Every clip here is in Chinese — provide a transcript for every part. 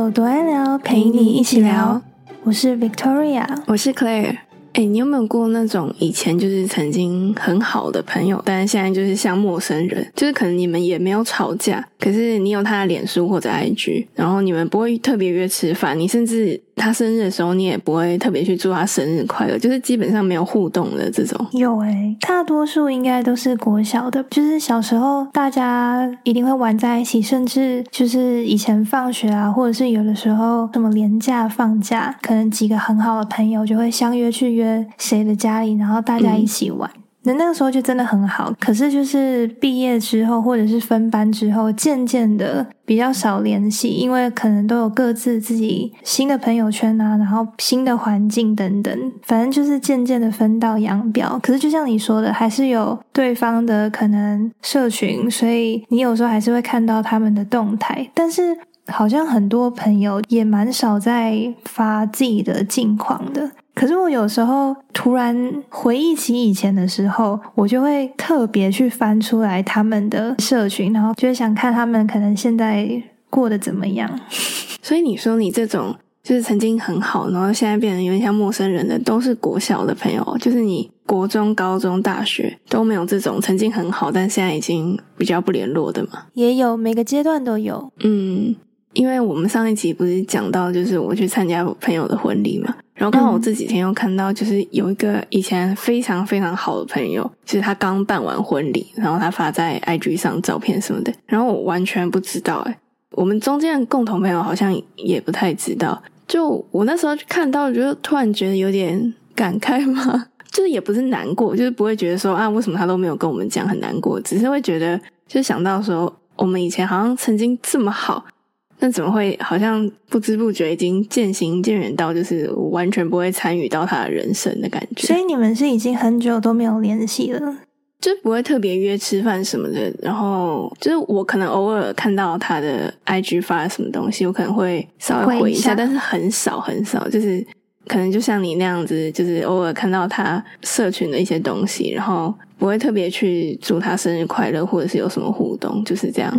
有多爱聊，陪你一起聊。我是 Victoria，我是 Claire。哎，你有没有过那种以前就是曾经很好的朋友，但是现在就是像陌生人？就是可能你们也没有吵架，可是你有他的脸书或者 IG，然后你们不会特别约吃饭，你甚至。他生日的时候，你也不会特别去祝他生日快乐，就是基本上没有互动的这种。有诶，大多数应该都是国小的，就是小时候大家一定会玩在一起，甚至就是以前放学啊，或者是有的时候什么年假放假，可能几个很好的朋友就会相约去约谁的家里，然后大家一起玩。那那个时候就真的很好，可是就是毕业之后或者是分班之后，渐渐的比较少联系，因为可能都有各自自己新的朋友圈啊，然后新的环境等等，反正就是渐渐的分道扬镳。可是就像你说的，还是有对方的可能社群，所以你有时候还是会看到他们的动态，但是好像很多朋友也蛮少在发自己的近况的。可是我有时候突然回忆起以前的时候，我就会特别去翻出来他们的社群，然后就会想看他们可能现在过得怎么样。所以你说你这种就是曾经很好，然后现在变得有点像陌生人的，都是国小的朋友，就是你国中、高中、大学都没有这种曾经很好，但现在已经比较不联络的嘛？也有，每个阶段都有。嗯，因为我们上一集不是讲到，就是我去参加朋友的婚礼嘛。然后刚好我这几天又看到，就是有一个以前非常非常好的朋友，就是他刚办完婚礼，然后他发在 IG 上照片什么的，然后我完全不知道，哎，我们中间的共同朋友好像也不太知道。就我那时候看到，就突然觉得有点感慨嘛，就是也不是难过，就是不会觉得说啊，为什么他都没有跟我们讲很难过，只是会觉得就想到说，我们以前好像曾经这么好。那怎么会好像不知不觉已经渐行渐远到就是完全不会参与到他的人生的感觉？所以你们是已经很久都没有联系了，就不会特别约吃饭什么的。然后就是我可能偶尔看到他的 IG 发什么东西，我可能会稍微回一下，但是很少很少。就是可能就像你那样子，就是偶尔看到他社群的一些东西，然后不会特别去祝他生日快乐，或者是有什么互动，就是这样。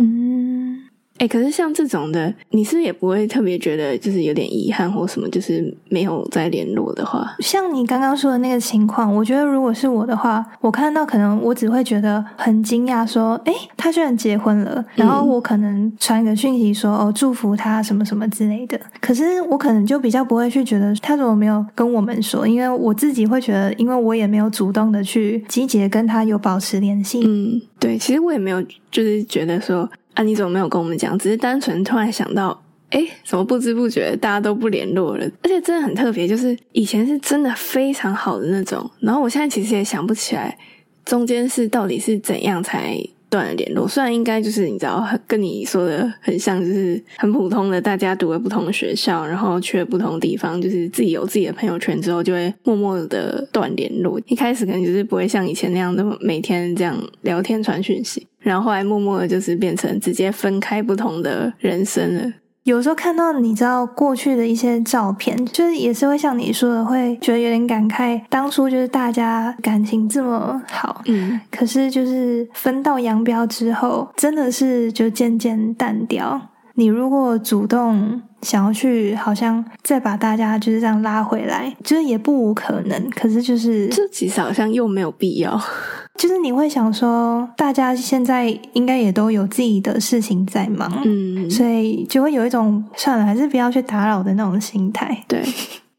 哎，可是像这种的，你是也不会特别觉得就是有点遗憾或什么，就是没有再联络的话。像你刚刚说的那个情况，我觉得如果是我的话，我看到可能我只会觉得很惊讶，说，哎，他居然结婚了，然后我可能传个讯息说，哦，祝福他什么什么之类的。可是我可能就比较不会去觉得他怎么没有跟我们说，因为我自己会觉得，因为我也没有主动的去积极跟他有保持联系。嗯，对，其实我也没有，就是觉得说。啊，你怎么没有跟我们讲？只是单纯突然想到，哎，怎么不知不觉大家都不联络了？而且真的很特别，就是以前是真的非常好的那种，然后我现在其实也想不起来中间是到底是怎样才断了联络。虽然应该就是你知道，跟你说的很像，就是很普通的，大家读了不同的学校，然后去了不同的地方，就是自己有自己的朋友圈之后，就会默默的断联络。一开始可能就是不会像以前那样的每天这样聊天传讯息。然后后来默默的，就是变成直接分开不同的人生了。有时候看到你知道过去的一些照片，就是也是会像你说的，会觉得有点感慨。当初就是大家感情这么好，嗯，可是就是分道扬镳之后，真的是就渐渐淡掉。你如果主动想要去，好像再把大家就是这样拉回来，就是也不无可能。可是就是这其实好像又没有必要。就是你会想说，大家现在应该也都有自己的事情在忙，嗯，所以就会有一种算了，还是不要去打扰的那种心态。对，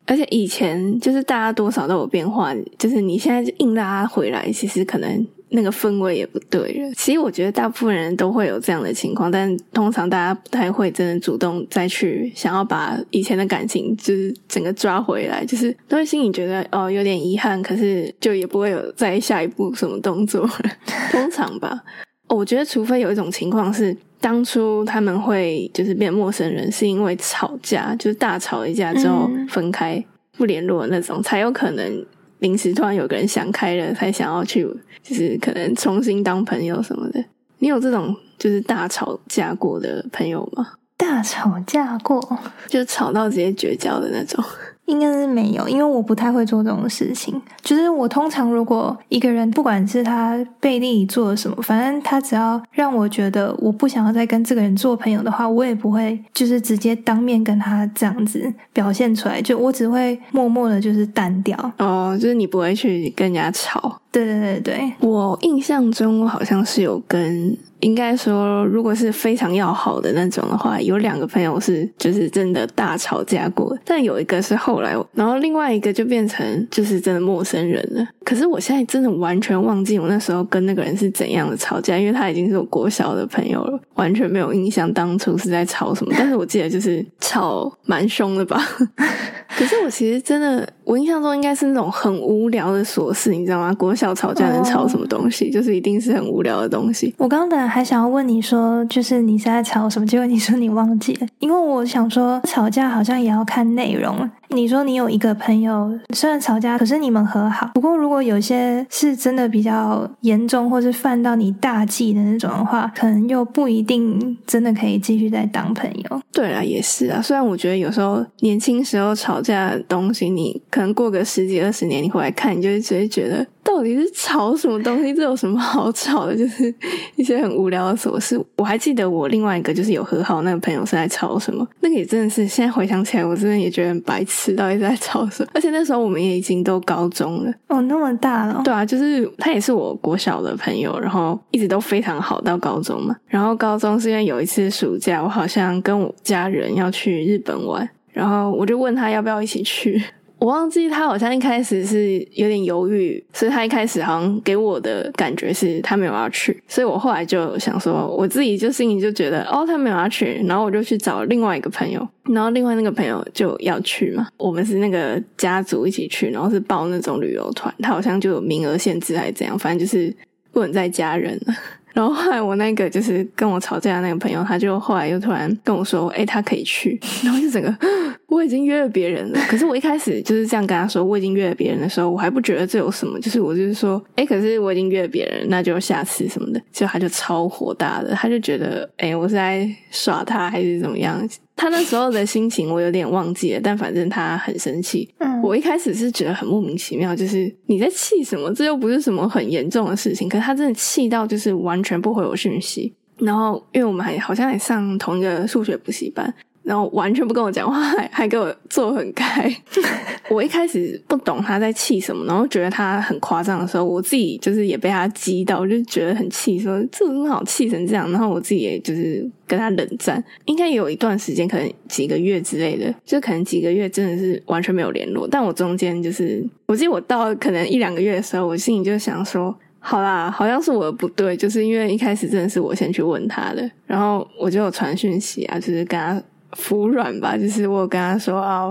而且以前就是大家多少都有变化，就是你现在硬拉他回来，其实可能。那个氛围也不对了。其实我觉得大部分人都会有这样的情况，但通常大家不太会真的主动再去想要把以前的感情就是整个抓回来，就是都会心里觉得哦有点遗憾，可是就也不会有再下一步什么动作。通常吧，我觉得除非有一种情况是当初他们会就是变陌生人，是因为吵架，就是大吵一架之后分开不联络那种，才有可能。临时突然有个人想开了，才想要去，就是可能重新当朋友什么的。你有这种就是大吵架过的朋友吗？大吵架过，就吵到直接绝交的那种。应该是没有，因为我不太会做这种事情。就是我通常如果一个人，不管是他背地里做了什么，反正他只要让我觉得我不想要再跟这个人做朋友的话，我也不会就是直接当面跟他这样子表现出来，就我只会默默的，就是淡掉。哦，就是你不会去跟人家吵。对对对对，我印象中我好像是有跟。应该说，如果是非常要好的那种的话，有两个朋友是就是真的大吵架过，但有一个是后来，然后另外一个就变成就是真的陌生人了。可是我现在真的完全忘记我那时候跟那个人是怎样的吵架，因为他已经是我国小的朋友了，完全没有印象当初是在吵什么。但是我记得就是吵蛮凶的吧。可是我其实真的，我印象中应该是那种很无聊的琐事，你知道吗？国小吵架能吵什么东西？就是一定是很无聊的东西。我刚本来还想要问你说，就是你现在吵什么？结果你说你忘记了，因为我想说吵架好像也要看内容。你说你有一个朋友，虽然吵架，可是你们和好。不过如果有些是真的比较严重，或是犯到你大忌的那种的话，可能又不一定真的可以继续再当朋友。对啊，也是啊。虽然我觉得有时候年轻时候吵架的东西，你可能过个十几二十年，你回来看，你就会直接觉得。到底是吵什么东西？这有什么好吵的？就是一些很无聊的琐事。我还记得我另外一个就是有和好那个朋友是在吵什么，那个也真的是现在回想起来，我真的也觉得很白痴，到底在吵什么？而且那时候我们也已经都高中了哦，那么大了。对啊，就是他也是我国小的朋友，然后一直都非常好到高中嘛。然后高中是因为有一次暑假，我好像跟我家人要去日本玩，然后我就问他要不要一起去。我忘记他好像一开始是有点犹豫，所以他一开始好像给我的感觉是他没有要去，所以我后来就想说，我自己就心里就觉得哦，他没有要去，然后我就去找另外一个朋友，然后另外那个朋友就要去嘛，我们是那个家族一起去，然后是报那种旅游团，他好像就有名额限制还是怎样，反正就是不能再加人了。然后后来我那个就是跟我吵架的那个朋友，他就后来又突然跟我说：“哎，他可以去。”然后就整个我已经约了别人了。可是我一开始就是这样跟他说我已经约了别人的时候，我还不觉得这有什么。就是我就是说：“哎，可是我已经约了别人，那就下次什么的。”结果他就超火大的，他就觉得：“哎，我是在耍他还是怎么样？”他那时候的心情我有点忘记了，但反正他很生气。嗯，我一开始是觉得很莫名其妙，就是你在气什么？这又不是什么很严重的事情。可是他真的气到就是完全不回我讯息，然后因为我们还好像还上同一个数学补习班。然后完全不跟我讲话，还还给我坐很开。我一开始不懂他在气什么，然后觉得他很夸张的时候，我自己就是也被他激到，我就觉得很气，说这很好气成这样。然后我自己也就是跟他冷战，应该有一段时间，可能几个月之类的，就可能几个月真的是完全没有联络。但我中间就是，我记得我到可能一两个月的时候，我心里就想说，好啦，好像是我的不对，就是因为一开始真的是我先去问他的，然后我就有传讯息啊，就是跟他。服软吧，就是我跟他说啊，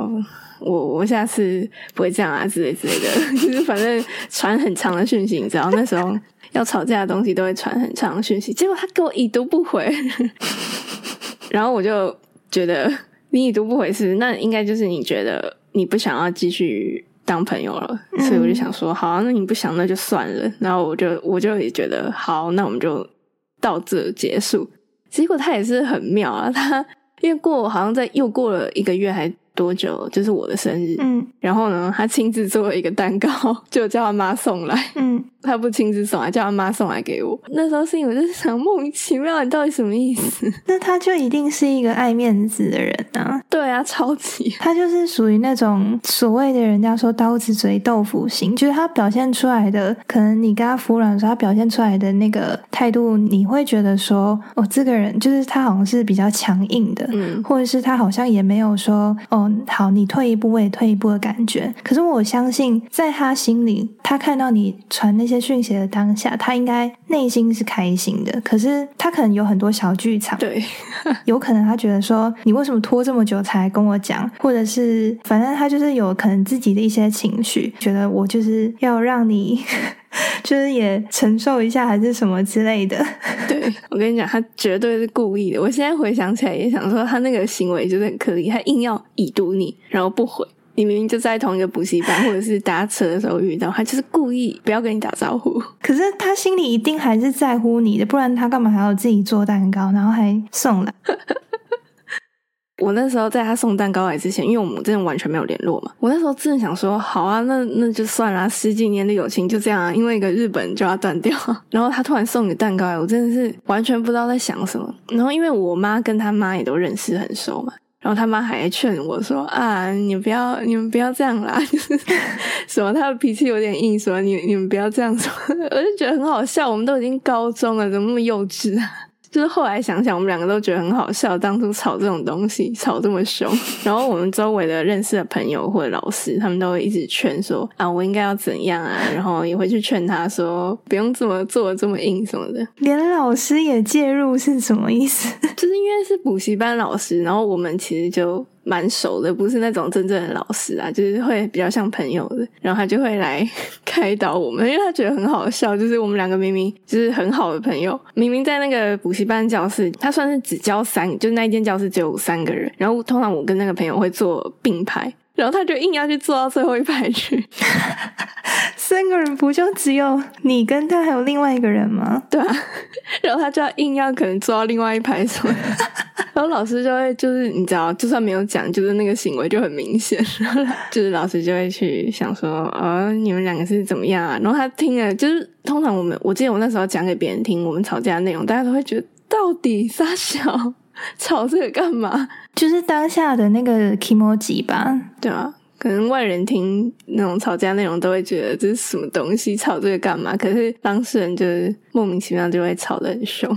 我我下次不会这样啊之类之类的，就是反正传很长的讯息，你知道那时候要吵架的东西都会传很长的讯息，结果他给我已读不回，然后我就觉得你已读不回是那应该就是你觉得你不想要继续当朋友了，所以我就想说好，那你不想那就算了，然后我就我就也觉得好，那我们就到这结束。结果他也是很妙啊，他。因为过好像在又过了一个月还多久，就是我的生日。嗯，然后呢，他亲自做了一个蛋糕，就叫他妈送来。嗯。他不亲自送来，叫他妈送来给我。那时候心里我就是想，莫名其妙，你到底什么意思？那他就一定是一个爱面子的人啊！对啊，超级。他就是属于那种所谓的人家说刀子嘴豆腐心，就是他表现出来的，可能你跟他服软的时候，他表现出来的那个态度，你会觉得说，哦，这个人就是他好像是比较强硬的，嗯，或者是他好像也没有说，哦，好，你退一步我也退一步的感觉。可是我相信，在他心里，他看到你传那些。讯息的当下，他应该内心是开心的，可是他可能有很多小剧场，对，有可能他觉得说你为什么拖这么久才跟我讲，或者是反正他就是有可能自己的一些情绪，觉得我就是要让你就是也承受一下，还是什么之类的。对我跟你讲，他绝对是故意的。我现在回想起来也想说，他那个行为就是很刻意，他硬要已读你，然后不回。你明明就在同一个补习班，或者是搭车的时候遇到他，就是故意不要跟你打招呼。可是他心里一定还是在乎你的，不然他干嘛还要自己做蛋糕，然后还送来？我那时候在他送蛋糕来之前，因为我们真的完全没有联络嘛，我那时候真的想说，好啊，那那就算了，十几年的友情就这样啊，因为一个日本就要断掉。然后他突然送你蛋糕来，我真的是完全不知道在想什么。然后因为我妈跟他妈也都认识很熟嘛。然后他妈还劝我说：“啊，你不要，你们不要这样啦，就是什么他的脾气有点硬，说你你们不要这样说。”我就觉得很好笑，我们都已经高中了，怎么那么幼稚啊？就是后来想想，我们两个都觉得很好笑，当初吵这种东西吵这么凶，然后我们周围的认识的朋友或者老师，他们都会一直劝说啊，我应该要怎样啊，然后也会去劝他说不用这么做这么硬什么的。连老师也介入是什么意思？就是因为是补习班老师，然后我们其实就。蛮熟的，不是那种真正的老师啊，就是会比较像朋友的，然后他就会来 开导我们，因为他觉得很好笑，就是我们两个明明就是很好的朋友，明明在那个补习班教室，他算是只教三，就那一间教室只有三个人，然后通常我跟那个朋友会坐并排。然后他就硬要去坐到最后一排去，三个人不就只有你跟他还有另外一个人吗？对啊，然后他就要硬要可能坐到另外一排什么，然后老师就会就是你知道，就算没有讲，就是那个行为就很明显，就是老师就会去想说，哦，你们两个是怎么样啊？然后他听了，就是通常我们我记得我那时候讲给别人听我们吵架的内容，大家都会觉得到底撒小。吵这个干嘛？就是当下的那个 emoji 吧，对啊，可能外人听那种吵架内容都会觉得这是什么东西，吵这个干嘛？可是当事人就是莫名其妙就会吵得很凶。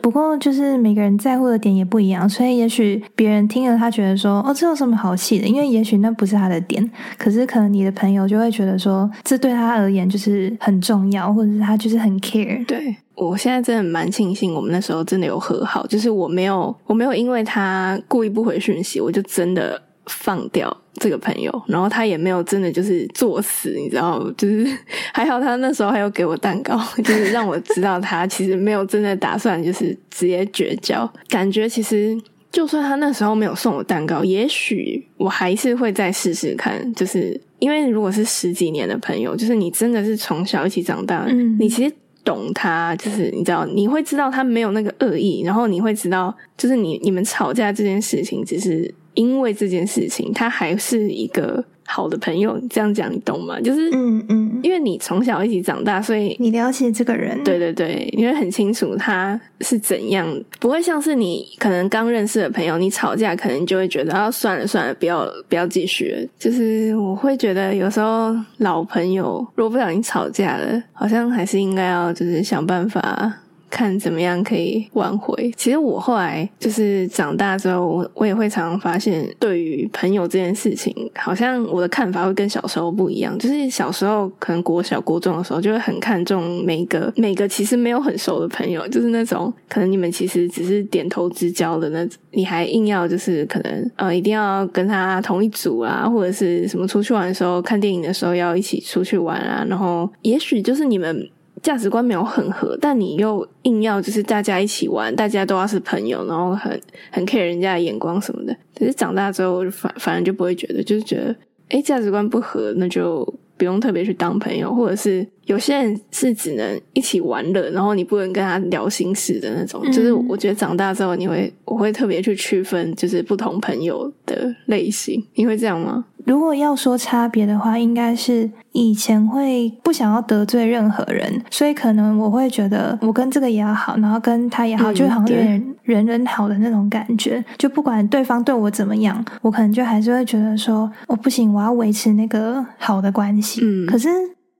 不过就是每个人在乎的点也不一样，所以也许别人听了他觉得说哦，这有什么好气的？因为也许那不是他的点，可是可能你的朋友就会觉得说，这对他而言就是很重要，或者是他就是很 care。对。我现在真的蛮庆幸，我们那时候真的有和好，就是我没有，我没有因为他故意不回讯息，我就真的放掉这个朋友，然后他也没有真的就是作死，你知道，就是还好他那时候还有给我蛋糕，就是让我知道他其实没有真的打算就是直接绝交。感觉其实就算他那时候没有送我蛋糕，也许我还是会再试试看，就是因为如果是十几年的朋友，就是你真的是从小一起长大，嗯，你其实。懂他，就是你知道，你会知道他没有那个恶意，然后你会知道，就是你你们吵架这件事情，只是因为这件事情，他还是一个。好的朋友，这样讲你懂吗？就是，嗯嗯，因为你从小一起长大，所以你了解这个人，对对对，你会很清楚他是怎样，不会像是你可能刚认识的朋友，你吵架可能就会觉得啊，算了算了，不要不要继续。就是我会觉得有时候老朋友如果不小心吵架了，好像还是应该要就是想办法。看怎么样可以挽回。其实我后来就是长大之后，我我也会常常发现，对于朋友这件事情，好像我的看法会跟小时候不一样。就是小时候可能国小、国中的时候，就会很看重每个每个其实没有很熟的朋友，就是那种可能你们其实只是点头之交的那，你还硬要就是可能呃一定要跟他同一组啊，或者是什么出去玩的时候、看电影的时候要一起出去玩啊，然后也许就是你们。价值观没有很合，但你又硬要就是大家一起玩，大家都要是朋友，然后很很 care 人家的眼光什么的。可是长大之后，反反正就不会觉得，就是觉得，哎，价值观不合，那就不用特别去当朋友，或者是有些人是只能一起玩乐，然后你不能跟他聊心事的那种。就是我觉得长大之后，你会我会特别去区分，就是不同朋友的类型。你会这样吗？如果要说差别的话，应该是以前会不想要得罪任何人，所以可能我会觉得我跟这个也要好，然后跟他也好，就好像有点人人好的那种感觉。就不管对方对我怎么样，我可能就还是会觉得说，我不行，我要维持那个好的关系。嗯，可是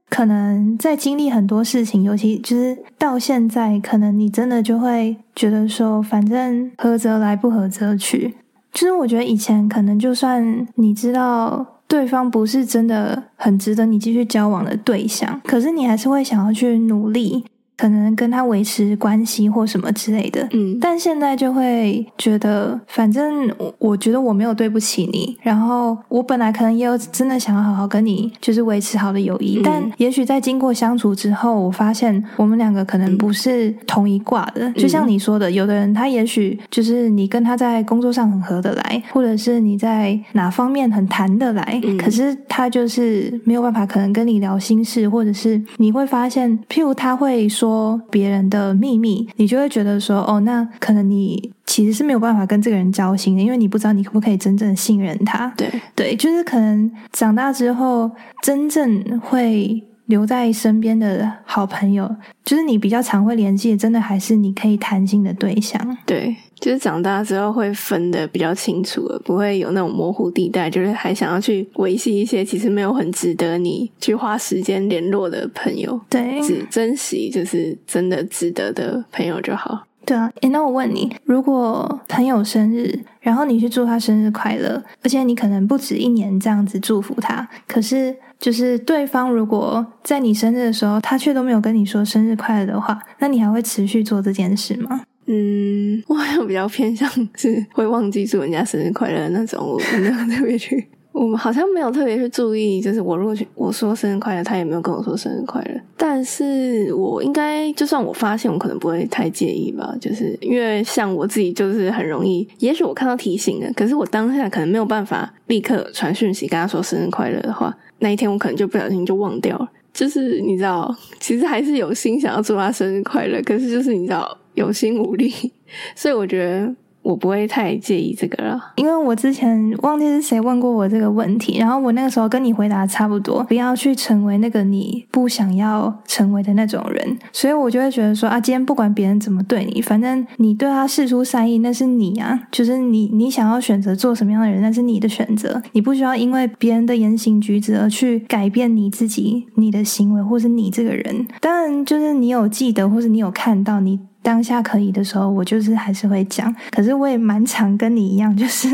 可能在经历很多事情，尤其就是到现在，可能你真的就会觉得说，反正合则来，不合则去。其实我觉得以前可能就算你知道对方不是真的很值得你继续交往的对象，可是你还是会想要去努力。可能跟他维持关系或什么之类的，嗯，但现在就会觉得，反正我我觉得我没有对不起你，然后我本来可能也有真的想要好好跟你就是维持好的友谊，但也许在经过相处之后，我发现我们两个可能不是同一挂的。就像你说的，有的人他也许就是你跟他在工作上很合得来，或者是你在哪方面很谈得来，可是他就是没有办法可能跟你聊心事，或者是你会发现，譬如他会说。说别人的秘密，你就会觉得说，哦，那可能你。其实是没有办法跟这个人交心的，因为你不知道你可不可以真正信任他。对对，就是可能长大之后，真正会留在身边的好朋友，就是你比较常会联系的，真的还是你可以谈心的对象。对，就是长大之后会分的比较清楚了，不会有那种模糊地带，就是还想要去维系一些其实没有很值得你去花时间联络的朋友。对，只珍惜就是真的值得的朋友就好。对啊，诶，那我问你，如果朋友生日，然后你去祝他生日快乐，而且你可能不止一年这样子祝福他，可是就是对方如果在你生日的时候，他却都没有跟你说生日快乐的话，那你还会持续做这件事吗？嗯，我好像比较偏向 是会忘记祝人家生日快乐的那种，我没有特别去。我们好像没有特别去注意，就是我如果去我说生日快乐，他也没有跟我说生日快乐。但是我应该，就算我发现，我可能不会太介意吧。就是因为像我自己，就是很容易，也许我看到提醒了，可是我当下可能没有办法立刻传讯息跟他说生日快乐的话，那一天我可能就不小心就忘掉了。就是你知道，其实还是有心想要祝他生日快乐，可是就是你知道有心无力，所以我觉得。我不会太介意这个了，因为我之前忘记是谁问过我这个问题，然后我那个时候跟你回答差不多，不要去成为那个你不想要成为的那种人，所以我就会觉得说啊，今天不管别人怎么对你，反正你对他示出善意，那是你啊，就是你你想要选择做什么样的人，那是你的选择，你不需要因为别人的言行举止而去改变你自己、你的行为，或是你这个人。当然，就是你有记得，或是你有看到你。当下可以的时候，我就是还是会讲。可是我也蛮常跟你一样，就是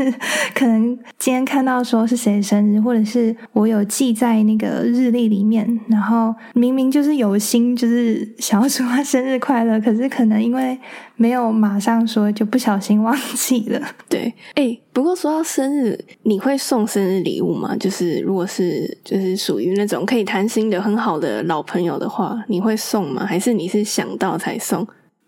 可能今天看到说是谁生日，或者是我有记在那个日历里面，然后明明就是有心，就是想要说生日快乐，可是可能因为没有马上说，就不小心忘记了。对，哎，不过说到生日，你会送生日礼物吗？就是如果是就是属于那种可以谈心的很好的老朋友的话，你会送吗？还是你是想到才送？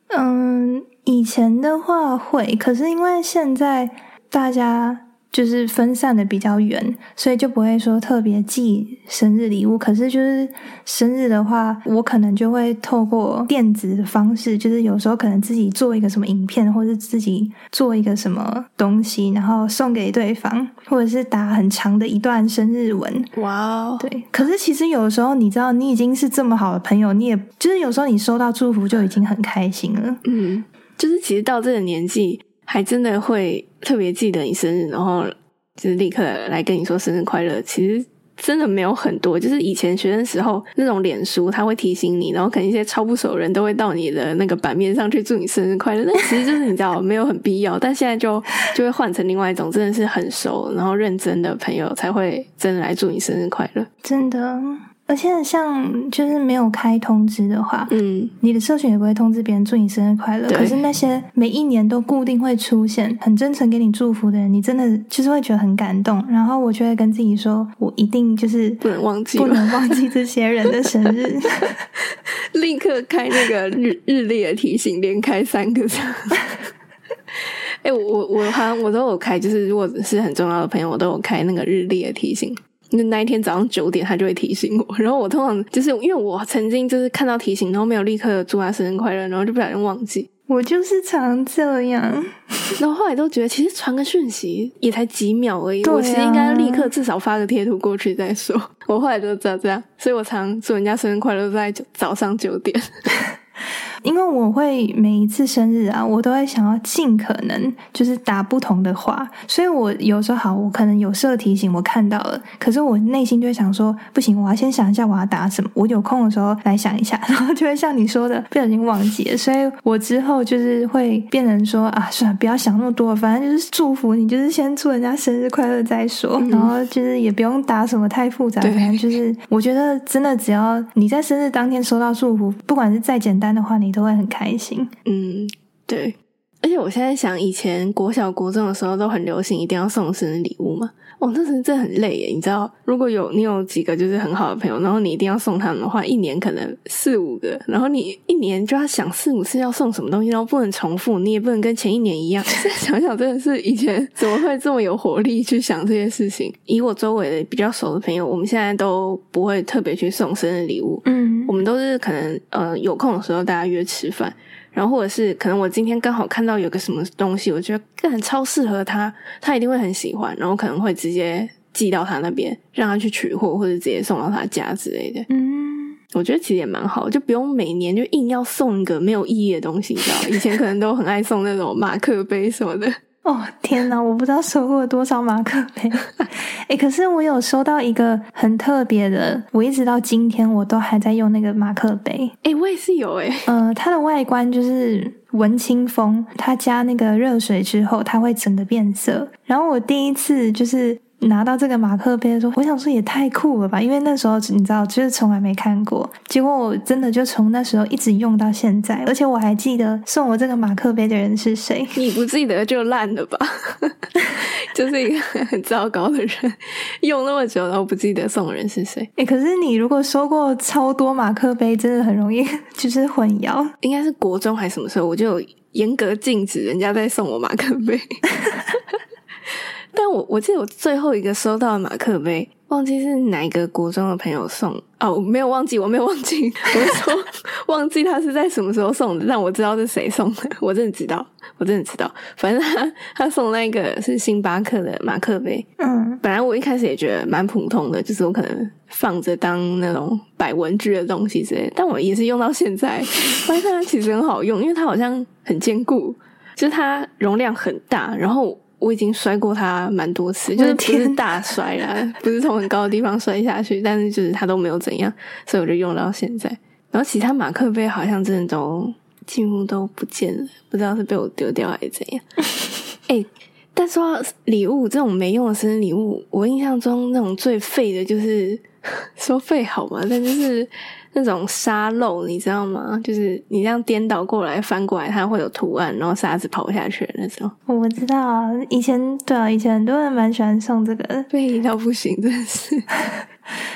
嗯，以前的话会，可是因为现在大家。就是分散的比较远，所以就不会说特别寄生日礼物。可是就是生日的话，我可能就会透过电子的方式，就是有时候可能自己做一个什么影片，或者自己做一个什么东西，然后送给对方，或者是打很长的一段生日文。哇哦，对。可是其实有时候你知道，你已经是这么好的朋友，你也就是有时候你收到祝福就已经很开心了。嗯，就是其实到这个年纪。还真的会特别记得你生日，然后就是立刻来跟你说生日快乐。其实真的没有很多，就是以前学生时候那种脸书，他会提醒你，然后可能一些超不熟人都会到你的那个版面上去祝你生日快乐。那其实就是你知道 没有很必要，但现在就就会换成另外一种，真的是很熟然后认真的朋友才会真的来祝你生日快乐。真的。而且像就是没有开通知的话，嗯，你的社群也不会通知别人祝你生日快乐。可是那些每一年都固定会出现、很真诚给你祝福的人，你真的就是会觉得很感动。然后我就会跟自己说，我一定就是不能忘记，不能忘记这些人的生日，立刻开那个日日历的提醒，连开三个。哎，我我我好像我都有开，就是如果是很重要的朋友，我都有开那个日历的提醒。那那一天早上九点，他就会提醒我。然后我通常就是因为我曾经就是看到提醒，然后没有立刻祝他生日快乐，然后就不小心忘记。我就是常这样。然后后来都觉得，其实传个讯息也才几秒而已，我其实应该立刻至少发个贴图过去再说。我后来就知道这样，所以我常祝人家生日快乐在早上九点。因为我会每一次生日啊，我都会想要尽可能就是打不同的话，所以我有时候好，我可能有设提醒，我看到了，可是我内心就会想说，不行，我要先想一下我要打什么，我有空的时候来想一下，然后就会像你说的，不小心忘记了，所以我之后就是会变成说啊，算了，不要想那么多，反正就是祝福你，就是先祝人家生日快乐再说，然后就是也不用打什么太复杂，反正就是我觉得真的只要你在生日当天收到祝福，不管是再简单的话，你。都会很开心，嗯，对，而且我现在想，以前国小国中的时候都很流行，一定要送生日礼物嘛。哦，那时真的很累耶，你知道，如果有你有几个就是很好的朋友，然后你一定要送他们的话，一年可能四五个，然后你一年就要想四五次要送什么东西，然后不能重复，你也不能跟前一年一样。想想真的是以前怎么会这么有活力去想这些事情？以我周围的比较熟的朋友，我们现在都不会特别去送生日礼物，嗯，我们都是可能呃有空的时候大家约吃饭。然后或者是可能我今天刚好看到有个什么东西，我觉得更超适合他，他一定会很喜欢，然后可能会直接寄到他那边，让他去取货，或者直接送到他家之类的。嗯，我觉得其实也蛮好，就不用每年就硬要送一个没有意义的东西，你知道？以前可能都很爱送那种马克杯什么的。哦天哪，我不知道收过多少马克杯。哎，可是我有收到一个很特别的，我一直到今天我都还在用那个马克杯。哎，我也是有哎。呃，它的外观就是文青风，它加那个热水之后，它会整个变色。然后我第一次就是。拿到这个马克杯的时候，我想说也太酷了吧！因为那时候你知道，就是从来没看过。结果我真的就从那时候一直用到现在，而且我还记得送我这个马克杯的人是谁。你不记得就烂了吧？就是一个很糟糕的人，用那么久都不记得送人是谁。哎，可是你如果收过超多马克杯，真的很容易 就是混淆。应该是国中还是什么时候，我就严格禁止人家再送我马克杯。但我我记得我最后一个收到的马克杯，忘记是哪一个国中的朋友送哦，没有忘记，我没有忘记，我说 忘记他是在什么时候送的，但我知道是谁送的，我真的知道，我真的知道，反正他他送那个是星巴克的马克杯，嗯，本来我一开始也觉得蛮普通的，就是我可能放着当那种摆文具的东西之类，但我也是用到现在，发现它其实很好用，因为它好像很坚固，就是它容量很大，然后。我已经摔过它蛮多次，就是不是大摔啦，不是从很高的地方摔下去，但是就是它都没有怎样，所以我就用到现在。然后其他马克杯好像真的都几乎都不见了，不知道是被我丢掉还是怎样。哎，但说礼物这种没用的生日礼物，我印象中那种最废的就是 说废好吗？但就是。那种沙漏你知道吗？就是你这样颠倒过来翻过来，它会有图案，然后沙子跑下去的那种。我知道啊，以前对啊，以前很多人蛮喜欢送这个，废到不行，真的是。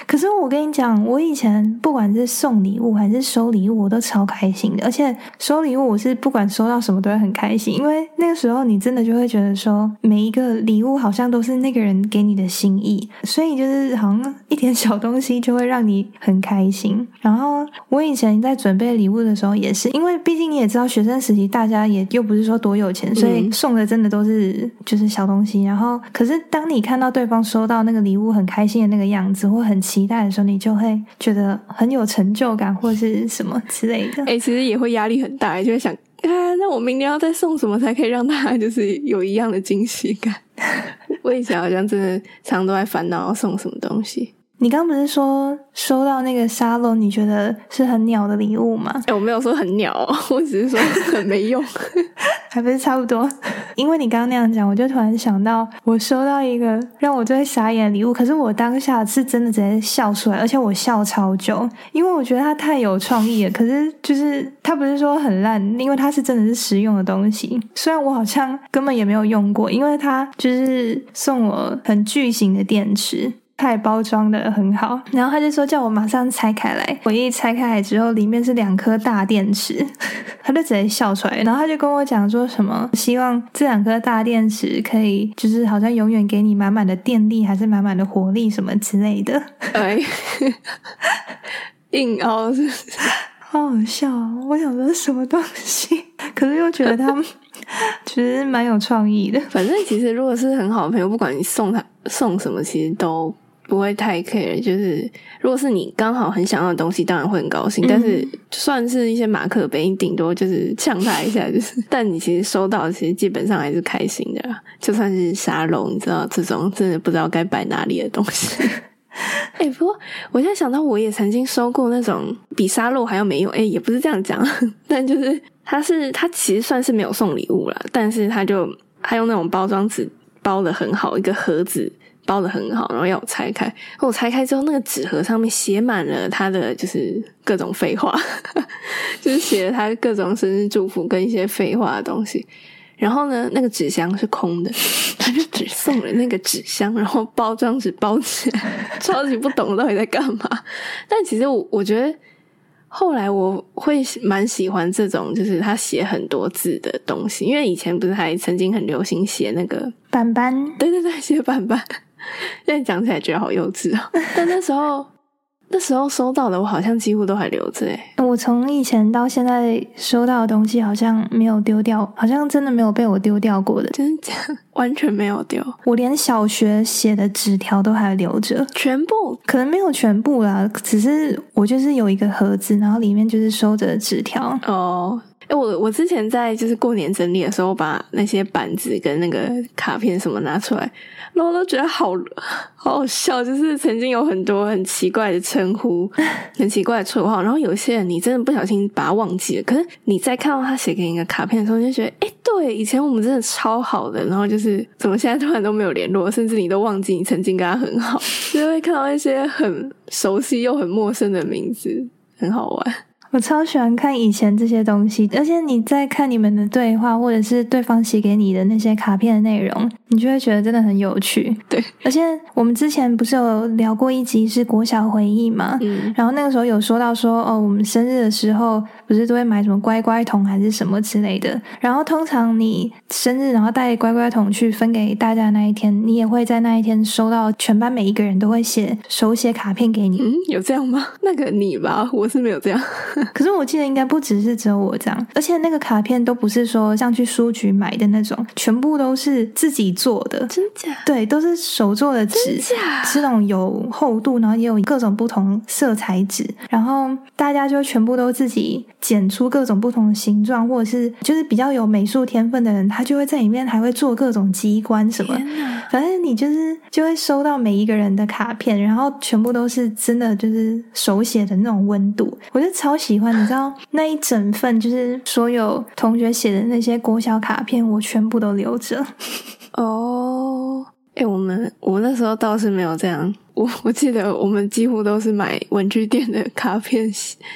可是我跟你讲，我以前不管是送礼物还是收礼物，我都超开心的。而且收礼物，我是不管收到什么都会很开心，因为那个时候你真的就会觉得说，每一个礼物好像都是那个人给你的心意，所以就是好像一点小东西就会让你很开心。然后我以前在准备礼物的时候，也是因为毕竟你也知道，学生时期大家也又不是说多有钱，所以送的真的都是就是小东西。然后可是当你看到对方收到那个礼物很开心的那个样子，或很期待的时候，你就会觉得很有成就感，或是什么之类的。哎，其实也会压力很大，就会想啊，那我明年要再送什么才可以让他就是有一样的惊喜感？我以前好像真的常都在烦恼要送什么东西。你刚不是说收到那个沙漏，你觉得是很鸟的礼物吗？哎，我没有说很鸟，我只是说很没用，还不是差不多。因为你刚刚那样讲，我就突然想到，我收到一个让我最傻眼的礼物，可是我当下是真的直接笑出来，而且我笑超久，因为我觉得它太有创意了。可是就是它不是说很烂，因为它是真的是实用的东西。虽然我好像根本也没有用过，因为它就是送我很巨型的电池。太包装的很好，然后他就说叫我马上拆开来。我一拆开来之后，里面是两颗大电池，他就直接笑出来。然后他就跟我讲说什么，希望这两颗大电池可以，就是好像永远给你满满的电力，还是满满的活力什么之类的。哎，硬凹是好好笑。我想说什么东西，可是又觉得他们其实蛮有创意的。反正其实如果是很好的朋友，不管你送他送什么，其实都。不会太 care，就是如果是你刚好很想要的东西，当然会很高兴。但是算是一些马克杯，你顶多就是呛他一下，就是。但你其实收到，其实基本上还是开心的。就算是沙漏，你知道这种真的不知道该摆哪里的东西。哎，不过我现在想到，我也曾经收过那种比沙漏还要没用。哎，也不是这样讲，但就是他是他其实算是没有送礼物了，但是他就他用那种包装纸包的很好，一个盒子。包的很好，然后要我拆开。我拆开之后，那个纸盒上面写满了他的就是各种废话，就是写了他各种生日祝福跟一些废话的东西。然后呢，那个纸箱是空的，他就只送了那个纸箱，然后包装纸包起来，超级不懂到底在干嘛。但其实我我觉得。后来我会蛮喜欢这种，就是他写很多字的东西，因为以前不是还曾经很流行写那个板板，对对对，写板板。现在讲起来觉得好幼稚啊，但那时候那时候收到的，我好像几乎都还留着诶。我从以前到现在收到的东西，好像没有丢掉，好像真的没有被我丢掉过的，真的 完全没有丢。我连小学写的纸条都还留着，全部可能没有全部啦，只是我就是有一个盒子，然后里面就是收着纸条。哦，哎，我我之前在就是过年整理的时候，把那些板子跟那个卡片什么拿出来。然后我都觉得好 好好笑，就是曾经有很多很奇怪的称呼，很奇怪的绰号，然后有些人你真的不小心把它忘记了，可是你再看到他写给你的卡片的时候，你就觉得，哎，对，以前我们真的超好的，然后就是怎么现在突然都没有联络，甚至你都忘记你曾经跟他很好，就会看到一些很熟悉又很陌生的名字，很好玩。我超喜欢看以前这些东西，而且你在看你们的对话，或者是对方写给你的那些卡片的内容，你就会觉得真的很有趣。对，而且我们之前不是有聊过一集是国小回忆嘛？嗯，然后那个时候有说到说，哦，我们生日的时候不是都会买什么乖乖桶还是什么之类的。然后通常你生日然后带乖乖桶去分给大家那一天，你也会在那一天收到全班每一个人都会写手写卡片给你。嗯，有这样吗？那个你吧，我是没有这样。可是我记得应该不只是只有我这样，而且那个卡片都不是说像去书局买的那种，全部都是自己做的，真假？对，都是手做的纸，是那种有厚度，然后也有各种不同色彩纸，然后大家就全部都自己剪出各种不同的形状，或者是就是比较有美术天分的人，他就会在里面还会做各种机关什么，反正你就是就会收到每一个人的卡片，然后全部都是真的就是手写的那种温度，我就超喜欢。你知道那一整份就是所有同学写的那些国小卡片，我全部都留着。哦，哎，我们我那时候倒是没有这样。我我记得我们几乎都是买文具店的卡片，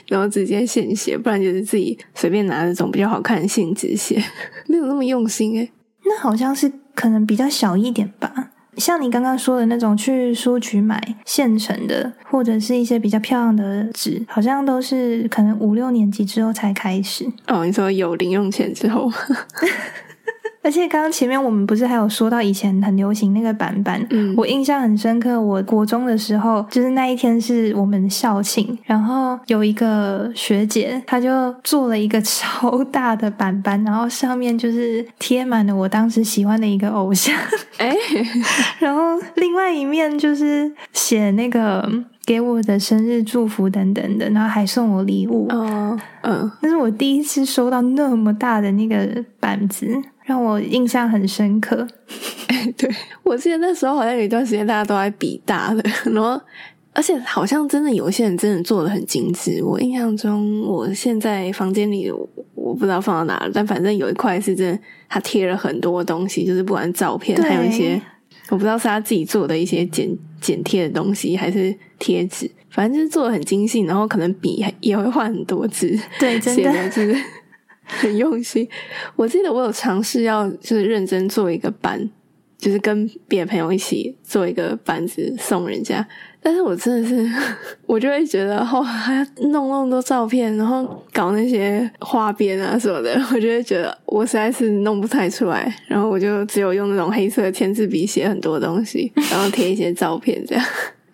然后直接现写，不然就是自己随便拿那种比较好看的信纸写，没有那么用心。哎，那好像是可能比较小一点吧。像你刚刚说的那种，去书局买现成的，或者是一些比较漂亮的纸，好像都是可能五六年级之后才开始。哦，你说有零用钱之后。而且刚刚前面我们不是还有说到以前很流行那个板板，嗯我印象很深刻。我国中的时候，就是那一天是我们校庆，然后有一个学姐，她就做了一个 超大的板板，然后上面就是贴满了我当时喜欢的一个偶像，哎，然后另外一面就是写那个给我的生日祝福等等的，然后还送我礼物。哦，嗯，那是我第一次收到那么大的那个板子。让我印象很深刻。哎，对我记得那时候好像有一段时间大家都在比大的，然后而且好像真的有些人真的做的很精致。我印象中，我现在房间里我不知道放到哪了，但反正有一块是真的，他贴了很多东西，就是不管照片，还有一些我不知道是他自己做的一些剪剪贴的东西，还是贴纸，反正就是做的很精细，然后可能笔也会换很多支，对，真的就是。很用心，我记得我有尝试要就是认真做一个板，就是跟别的朋友一起做一个板子送人家，但是我真的是 我就会觉得哦还要弄那么多照片，然后搞那些花边啊什么的，我就会觉得我实在是弄不太出来，然后我就只有用那种黑色签字笔写很多东西，然后贴一些照片这样。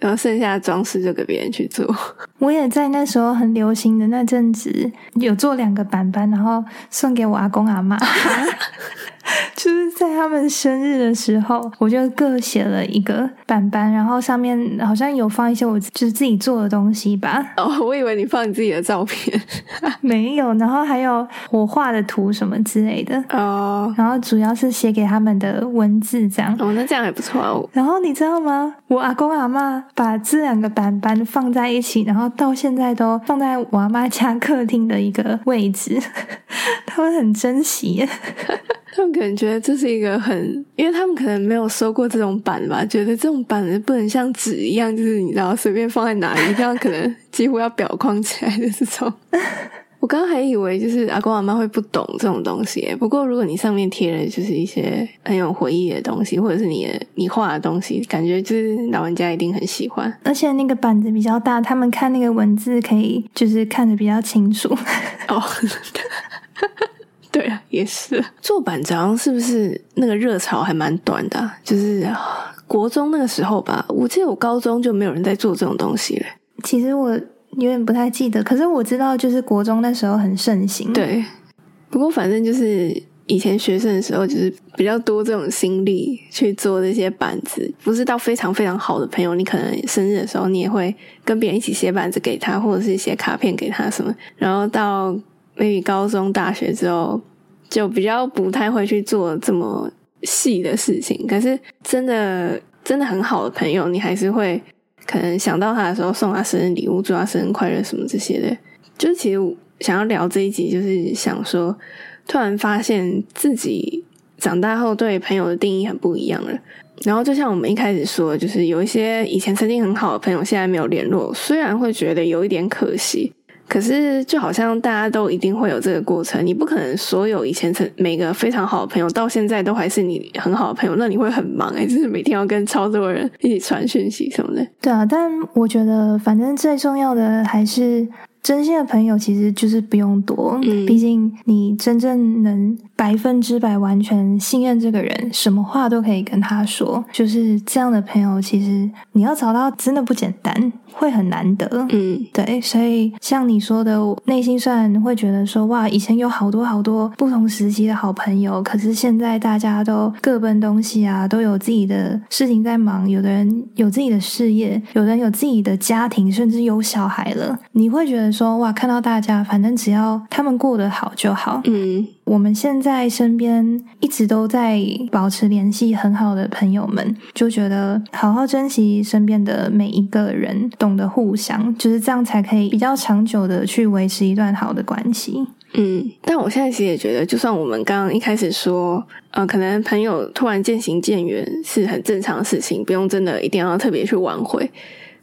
然后剩下的装饰就给别人去做。我也在那时候很流行的那阵子，有做两个板板，然后送给我阿公阿妈。就是在他们生日的时候，我就各写了一个板板，然后上面好像有放一些我就是自己做的东西吧。哦，我以为你放你自己的照片，没有。然后还有我画的图什么之类的。哦。然后主要是写给他们的文字这样。哦，那这样也不错哦。然后你知道吗？我阿公阿妈把这两个板板放在一起，然后到现在都放在我阿妈家客厅的一个位置，他们很珍惜。他们可能觉得这是一个很，因为他们可能没有收过这种板吧，觉得这种板不能像纸一样，就是你知道随便放在哪里，这样可能 几乎要裱框起来的这种。我刚刚还以为就是阿公阿妈会不懂这种东西，不过如果你上面贴了就是一些很有回忆的东西，或者是你的你画的东西，感觉就是老人家一定很喜欢。而且那个板子比较大，他们看那个文字可以就是看得比较清楚。哦。对啊，也是做板张，是不是那个热潮还蛮短的？就是国中那个时候吧，我记得我高中就没有人在做这种东西了。其实我有点不太记得，可是我知道就是国中那时候很盛行。对，不过反正就是以前学生的时候，就是比较多这种心力去做这些板子，不是到非常非常好的朋友，你可能生日的时候你也会跟别人一起写板子给他，或者是写卡片给他什么。然后到 maybe 高中、大学之后，就比较不太会去做这么细的事情。可是真的真的很好的朋友，你还是会。可能想到他的时候，送他生日礼物，祝他生日快乐什么这些的。就是其实想要聊这一集，就是想说，突然发现自己长大后对朋友的定义很不一样了。然后就像我们一开始说，就是有一些以前曾经很好的朋友，现在没有联络，虽然会觉得有一点可惜。可是，就好像大家都一定会有这个过程，你不可能所有以前曾每个非常好的朋友，到现在都还是你很好的朋友，那你会很忙哎，就是每天要跟超多人一起传讯息什么的。对啊，但我觉得，反正最重要的还是。真心的朋友其实就是不用多，毕竟你真正能百分之百完全信任这个人，什么话都可以跟他说。就是这样的朋友，其实你要找到真的不简单，会很难得。嗯，对，所以像你说的，内心虽然会觉得说哇，以前有好多好多不同时期的好朋友，可是现在大家都各奔东西啊，都有自己的事情在忙，有的人有自己的事业，有人有自己的家庭，甚至有小孩了，你会觉得。说哇，看到大家，反正只要他们过得好就好。嗯，我们现在身边一直都在保持联系很好的朋友们，就觉得好好珍惜身边的每一个人，懂得互相，就是这样才可以比较长久的去维持一段好的关系。嗯，但我现在其实也觉得，就算我们刚刚一开始说，呃，可能朋友突然渐行渐远是很正常的事情，不用真的一定要特别去挽回。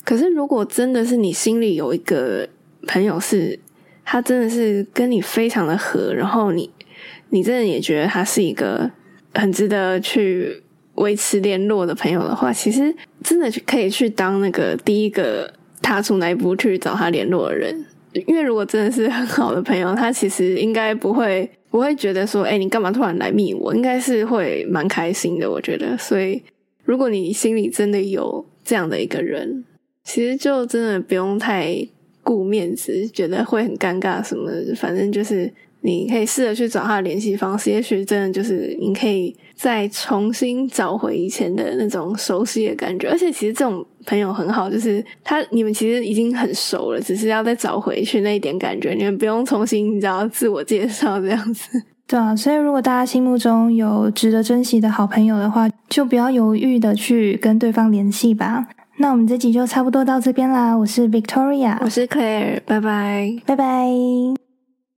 可是如果真的是你心里有一个。朋友是，他真的是跟你非常的合，然后你，你真的也觉得他是一个很值得去维持联络的朋友的话，其实真的可以去当那个第一个踏出那一步去找他联络的人。因为如果真的是很好的朋友，他其实应该不会不会觉得说，哎，你干嘛突然来密我？应该是会蛮开心的，我觉得。所以，如果你心里真的有这样的一个人，其实就真的不用太。顾面子，觉得会很尴尬什么？反正就是你可以试着去找他的联系方式，也许真的就是你可以再重新找回以前的那种熟悉的感觉。而且其实这种朋友很好，就是他你们其实已经很熟了，只是要再找回去那一点感觉。你们不用重新你知道自我介绍这样子。对啊，所以如果大家心目中有值得珍惜的好朋友的话，就不要犹豫的去跟对方联系吧。那我们这集就差不多到这边啦。我是 Victoria，我是 Claire，拜拜，拜拜。